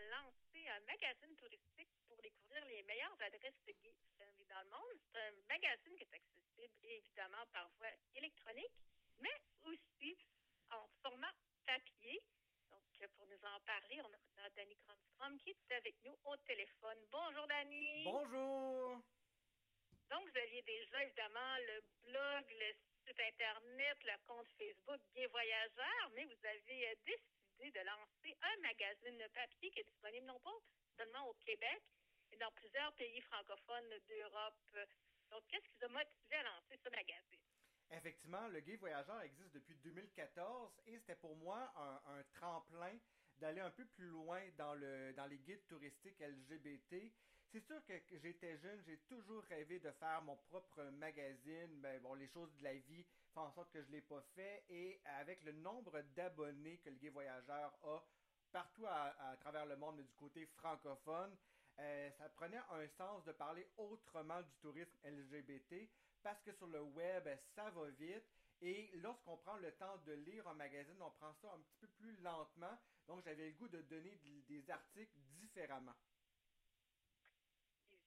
a lancé un magazine touristique pour découvrir les meilleures adresses de gays dans le monde. C'est un magazine qui est accessible évidemment par voie électronique, mais aussi en format papier. Donc, pour nous en parler, on a Danny Cronstrom qui est avec nous au téléphone. Bonjour, Danny. Bonjour. Donc, vous aviez déjà, évidemment, le blog, le site Internet, le compte Facebook Gay Voyageurs, mais vous avez euh, de lancer un magazine papier qui est disponible non pas seulement au Québec, mais dans plusieurs pays francophones d'Europe. Donc, qu'est-ce qui vous a motivé à lancer ce magazine? Effectivement, le Gay Voyageur existe depuis 2014 et c'était pour moi un, tremplin d'aller un peu plus loin dans, le, dans les guides touristiques LGBT. C'est sûr que j'étais jeune, j'ai toujours rêvé de faire mon propre magazine. Ben, bon, les choses de la vie font en sorte que je ne l'ai pas fait. Et avec le nombre d'abonnés que le Gay Voyageur a partout à, travers le monde, mais du côté francophone, euh, ça prenait un sens de parler autrement du tourisme LGBT parce que sur le web, ça va vite. Et lorsqu'on prend le temps de lire un magazine, on prend ça un petit peu plus lentement. Donc, j'avais le goût de donner des articles différemment.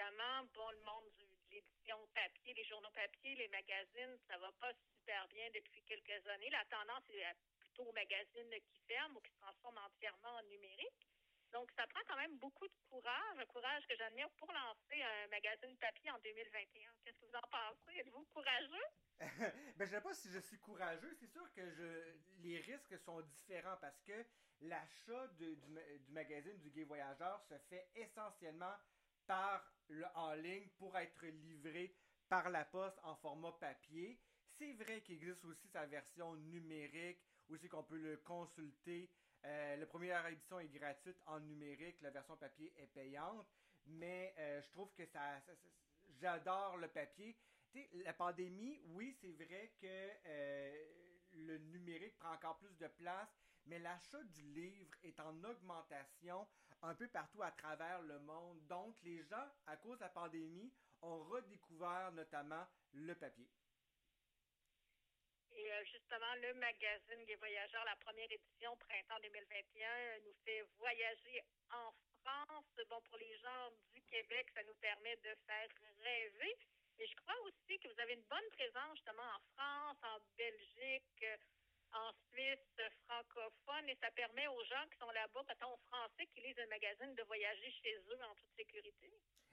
Évidemment, bon, le monde de l'édition papier, les journaux papier, les magazines, ça va pas super bien depuis quelques années. La tendance est plutôt aux magazines qui ferment ou qui se transforment entièrement en numérique. Donc, ça prend quand même beaucoup de courage, un courage que j'admire pour lancer un magazine papier en 2021. Qu'est-ce que vous en pensez? Êtes-vous courageux? ben, je ne sais pas si je suis courageux. C'est sûr que je les risques sont différents parce que l'achat du, du, magazine du Gay Voyageur se fait essentiellement par en ligne pour être livré par la poste en format papier. C'est vrai qu'il existe aussi sa version numérique, aussi qu'on peut le consulter euh, la première édition est gratuite en numérique, la version papier est payante, mais euh, je trouve que ça, j'adore le papier. la pandémie, oui, c'est vrai que euh, le numérique prend encore plus de place, mais l'achat du livre est en augmentation un peu partout à travers le monde. Donc, les gens, à cause de la pandémie, ont redécouvert notamment le papier. Et euh, justement, le magazine Les Voyageurs, la première édition, printemps 2021, nous fait voyager en France. Bon, pour les gens du Québec, ça nous permet de faire rêver. Mais je crois aussi que vous avez une bonne présence justement en France, en Belgique, en Suisse francophone, et ça permet aux gens qui sont là-bas, aux Français qui lisent le magazine, de voyager chez eux en toute sécurité.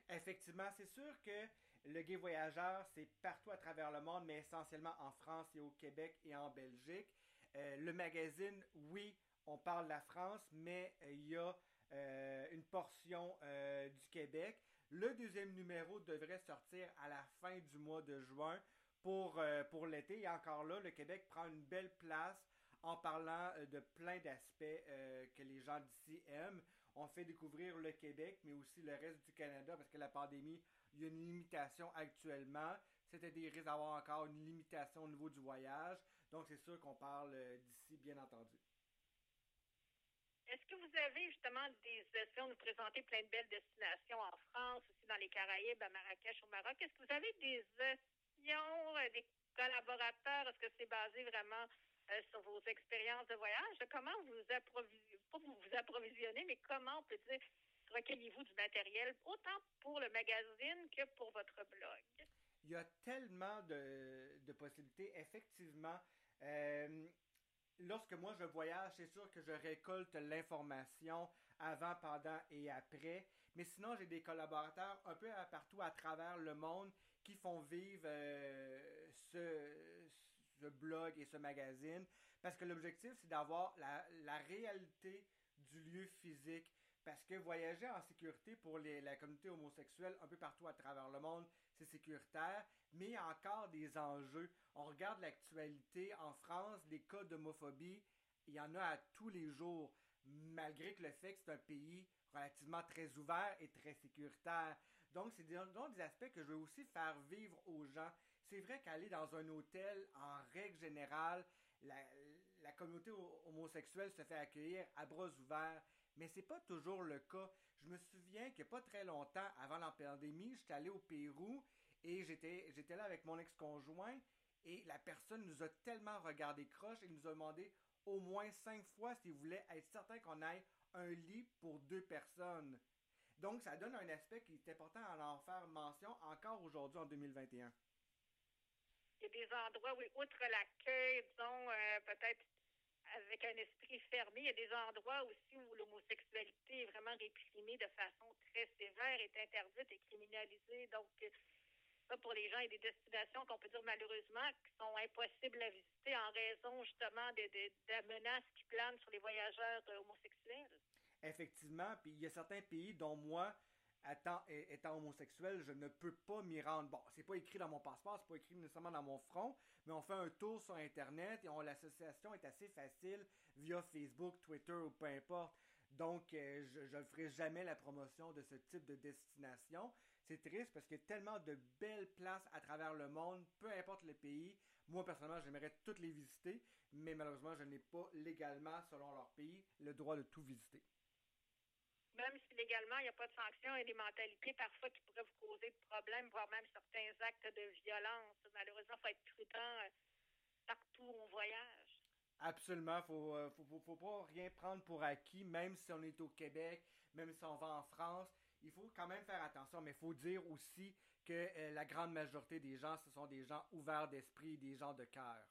Effectivement, c'est sûr que le Gay Voyageur, c'est partout à travers le monde, mais essentiellement en France et au Québec et en Belgique. Euh, le magazine, oui, on parle de la France, mais euh, il y a euh, une portion du Québec. Le deuxième numéro devrait sortir à la fin du mois de juin pour, pour l'été. Et encore là, le Québec prend une belle place en parlant de plein d'aspects que les gens d'ici aiment on fait découvrir le Québec, mais aussi le reste du Canada, parce que la pandémie, il y a une limitation actuellement. C'était des risques d'avoir encore une limitation au niveau du voyage. Donc, c'est sûr qu'on parle euh, d'ici, bien entendu. Est-ce que vous avez justement des sessions de présenter plein de belles destinations en France, aussi dans les Caraïbes, à Marrakech, au Maroc? Est-ce que vous avez des sessions, euh, des collaborateurs? Est-ce que c'est basé vraiment euh, sur vos expériences de voyage. Comment vous pas vous vous approvisionnez, mais comment peut dire recueillez-vous du matériel, autant pour le magazine que pour votre blog? Il y a tellement de, possibilités, effectivement. Euh, lorsque moi je voyage, c'est sûr que je récolte l'information avant, pendant et après. Mais sinon, j'ai des collaborateurs un peu partout à travers le monde qui font vivre euh, ce, ce blog et ce magazine. Parce que l'objectif, c'est d'avoir la, réalité du lieu physique. Parce que voyager en sécurité pour la communauté homosexuelle un peu partout à travers le monde, c'est sécuritaire, mais il y a encore des enjeux. On regarde l'actualité en France, les cas d'homophobie, il y en a à tous les jours, malgré que le fait que c'est un pays relativement très ouvert et très sécuritaire. Donc, c'est des, des aspects que je veux aussi faire vivre aux gens. C'est vrai qu'aller dans un hôtel, en règle générale, la, communauté homosexuelle se fait accueillir à bras ouverts, mais c'est pas toujours le cas. Je me souviens que pas très longtemps avant la pandémie, j'étais allé au Pérou et j'étais, j'étais là avec mon ex-conjoint et la personne nous a tellement regardé croche et nous a demandé au moins cinq fois s'il voulait être certain qu'on ait un lit pour deux personnes Donc, ça donne un aspect qui est important à en faire mention encore aujourd'hui en 2021. Il y a des endroits, oui, outre l'accueil, disons, euh, peut-être avec un esprit fermé, il y a des endroits aussi où l'homosexualité est vraiment réprimée de façon très sévère, est interdite et criminalisée. Donc, ça, pour les gens, il y a des destinations qu'on peut dire malheureusement qui sont impossibles à visiter en raison justement des de, menaces qui planent sur les voyageurs euh, homosexuels. Effectivement, puis il y a certains pays dont moi, étant, homosexuel, je ne peux pas m'y rendre. Bon, c'est pas écrit dans mon passeport, c'est pas écrit nécessairement dans mon front, mais on fait un tour sur Internet et l'association est assez facile via Facebook, Twitter ou peu importe. Donc, euh, je ne ferai jamais la promotion de ce type de destination. C'est triste parce qu'il y a tellement de belles places à travers le monde, peu importe le pays. Moi, personnellement, j'aimerais toutes les visiter, mais malheureusement, je n'ai pas légalement, selon leur pays, le droit de tout visiter même si légalement il n'y a pas de il y a des mentalités parfois qui pourraient vous causer de problèmes, voire même certains actes de violence. Malheureusement, il faut être prudent euh, partout où on voyage. Absolument, faut, euh, faut, faut, pas rien prendre pour acquis, même si on est au Québec, même si on va en France. Il faut quand même faire attention, mais il faut dire aussi que euh, la grande majorité des gens, ce sont des gens ouverts d'esprit, des gens de cœur.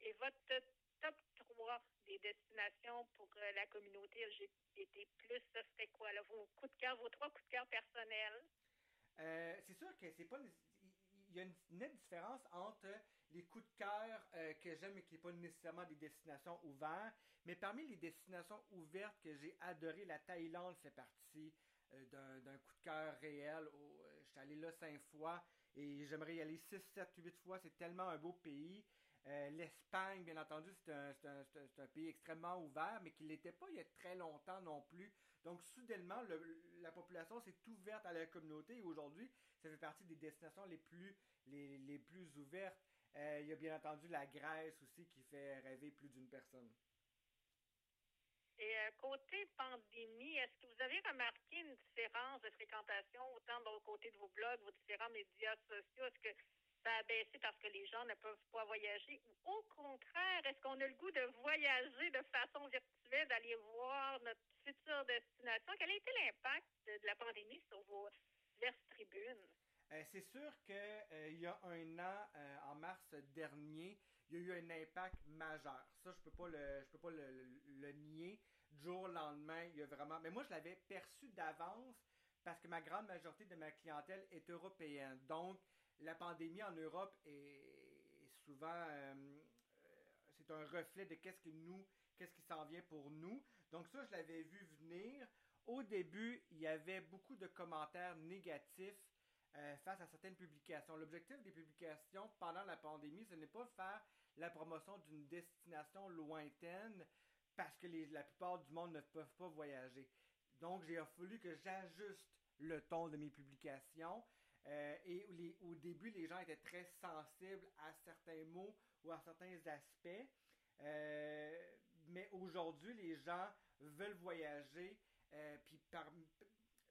Et votre top 3 des destinations pour la communauté LGBT ça serait quoi, là, vos coups de cœur, vos trois coups de cœur personnels? Euh, c'est sûr que c'est pas. Il y a une nette différence entre les coups de cœur euh, que j'aime et qui n'est pas nécessairement des destinations ouvertes. Mais parmi les destinations ouvertes que j'ai adoré, la Thaïlande fait partie euh, d'un coup de cœur réel. je suis allé là cinq fois et j'aimerais y aller six, sept, huit fois. C'est tellement un beau pays. Euh, L'Espagne, bien entendu, c'est un, pays extrêmement ouvert, mais qui ne l'était pas il y a très longtemps non plus. Donc, soudainement, la population s'est ouverte à la communauté et aujourd'hui, ça fait partie des destinations les plus, les, plus ouvertes. Euh, il y a bien entendu la Grèce aussi qui fait rêver plus d'une personne. Et euh, côté pandémie, est-ce que vous avez remarqué une différence de fréquentation autant de côté de vos blogs, vos différents médias sociaux? Est-ce que ça a baissé parce que les gens ne peuvent pas voyager? Ou au contraire, est-ce qu'on a le goût de voyager de façon virtuelle, d'aller voir notre future destination? Quel a été l'impact de, la pandémie sur vos diverses tribunes? Euh, c'est sûr qu'il euh, y a un an, euh, en mars dernier, il y a eu un impact majeur. Ça, je peux pas le, je peux pas le, nier. Du jour au lendemain, il y a vraiment. Mais moi, je l'avais perçu d'avance parce que ma grande majorité de ma clientèle est européenne. Donc, la pandémie en Europe est souvent euh, c'est un reflet de nous qu'est-ce qui s'en vient pour nous. Donc ça je l'avais vu venir. Au début, il y avait beaucoup de commentaires négatifs euh, face à certaines publications. L'objectif des publications pendant la pandémie, ce n'est pas faire la promotion d'une destination lointaine parce que la plupart du monde ne peuvent pas voyager. Donc, j'ai fallu que j'ajuste le ton de mes publications euh, et au début, les gens étaient très sensibles à certains mots ou à certains aspects. Euh, mais aujourd'hui, les gens veulent voyager. Euh, puis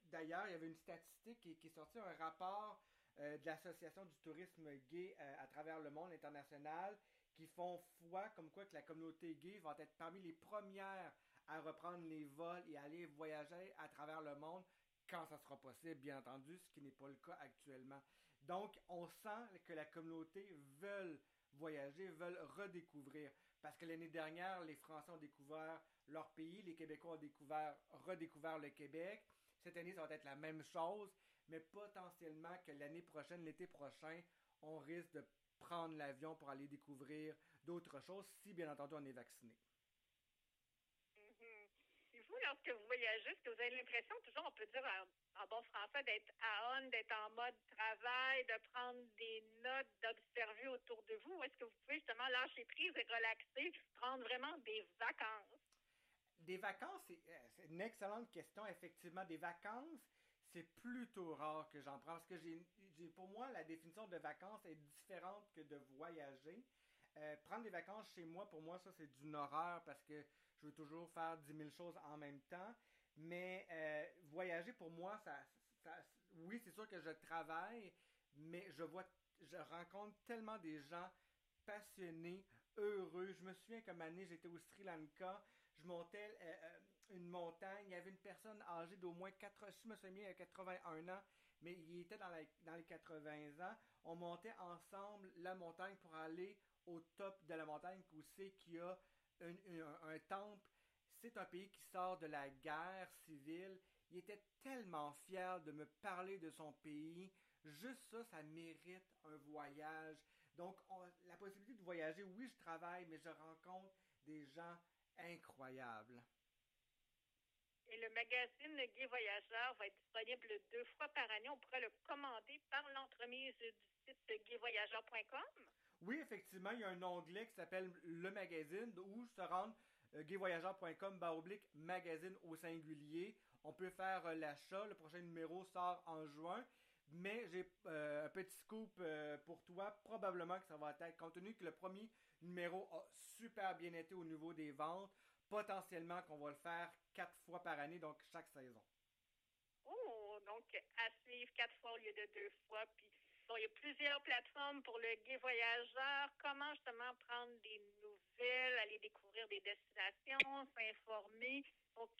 d'ailleurs, il y avait une statistique qui, est sortie, un rapport de l'Association du tourisme gay à travers le monde international qui font foi comme quoi que la communauté gay va être parmi les premières à reprendre les vols et aller voyager à travers le monde quand ça sera possible, bien entendu, ce qui n'est pas le cas actuellement. Donc, on sent que la communauté veut voyager, veulent redécouvrir. Parce que l'année dernière, les Français ont découvert leur pays, les Québécois ont découvert, redécouvert le Québec. Cette année, ça va être la même chose, mais potentiellement que l'année prochaine, l'été prochain, on risque de prendre l'avion pour aller découvrir d'autres choses, si bien entendu on est vacciné lorsque vous voyagez, est-ce que vous avez l'impression, toujours, on peut dire en, bon français, d'être à on, d'être en mode travail, de prendre des notes, d'observer autour de vous? Ou est-ce que vous pouvez justement lâcher prise et relaxer, prendre vraiment des vacances? Des vacances, c'est euh, une excellente question. Effectivement, des vacances, c'est plutôt rare que j'en prends. Parce que j'ai, pour moi, la définition de vacances est différente que de voyager. Euh, prendre des vacances chez moi, pour moi, ça, c'est d'une horreur parce que je veux toujours faire 10 000 choses en même temps. Mais euh, voyager pour moi, ça, oui, c'est sûr que je travaille, mais je vois, je rencontre tellement des gens passionnés, heureux. Je me souviens comme année, j'étais au Sri Lanka, je montais euh, euh, une montagne. Il y avait une personne âgée d'au moins 4, je me souviens bien, 81 ans, mais il était dans, dans les 80 ans. On montait ensemble la montagne pour aller au top de la montagne où c'est qu'il y a un, temple. C'est un pays qui sort de la guerre civile. Il était tellement fier de me parler de son pays. Juste ça, ça mérite un voyage. Donc, la possibilité de voyager, oui, je travaille, mais je rencontre des gens incroyables. Et le magazine Le Gué Voyageur va être disponible deux fois par année. On pourrait le commander par l'entremise du site gayvoyageur.com. Oui, effectivement, il y a un onglet qui s'appelle Le Magazine où se rendre euh, gayvoyageur.com baroblique magazine au singulier. On peut faire euh, l'achat. Le prochain numéro sort en juin. Mais j'ai euh, un petit scoop euh, pour toi. Probablement que ça va être, compte tenu que le premier numéro a super bien été au niveau des ventes, potentiellement qu'on va le faire quatre fois par année, donc chaque saison. Oh, donc à suivre quatre fois au lieu de deux fois. Puis il y a plusieurs plateformes pour le gay voyageur. Comment justement prendre des nouvelles, aller découvrir des destinations, s'informer. Donc,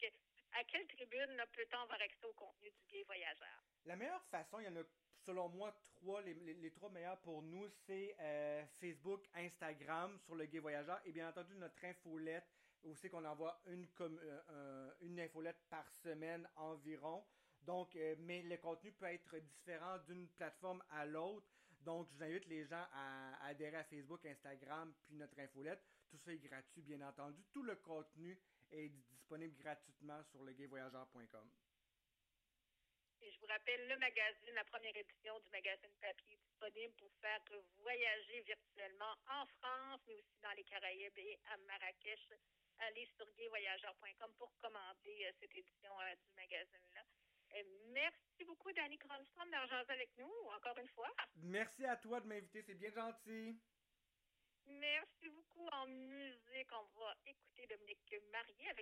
à quelle tribune peut-on avoir accès au contenu du gay voyageur? La meilleure façon, il y en a selon moi trois, les, trois meilleurs pour nous, c'est euh, Facebook, Instagram sur le Gay Voyageur et bien entendu notre infolette où c'est qu'on envoie une, comme, euh, une infolette par semaine environ. Donc, euh, mais le contenu peut être différent d'une plateforme à l'autre. Donc, je vous invite les gens à, adhérer à Facebook, Instagram, puis notre infolette. Tout ça est gratuit, bien entendu. Tout le contenu est disponible gratuitement sur legayvoyageur.com. Et je vous rappelle le magazine, la première édition du magazine papier disponible pour faire voyager virtuellement en France, mais aussi dans les Caraïbes et à Marrakech. Allez sur gayvoyageur.com pour commander euh, cette édition euh, du magazine-là. Merci beaucoup, Danny Cronstrom, d'avoir avec nous, encore une fois. Merci à toi de m'inviter, c'est bien gentil. Merci beaucoup. En musique, on va écouter Dominique Marié avec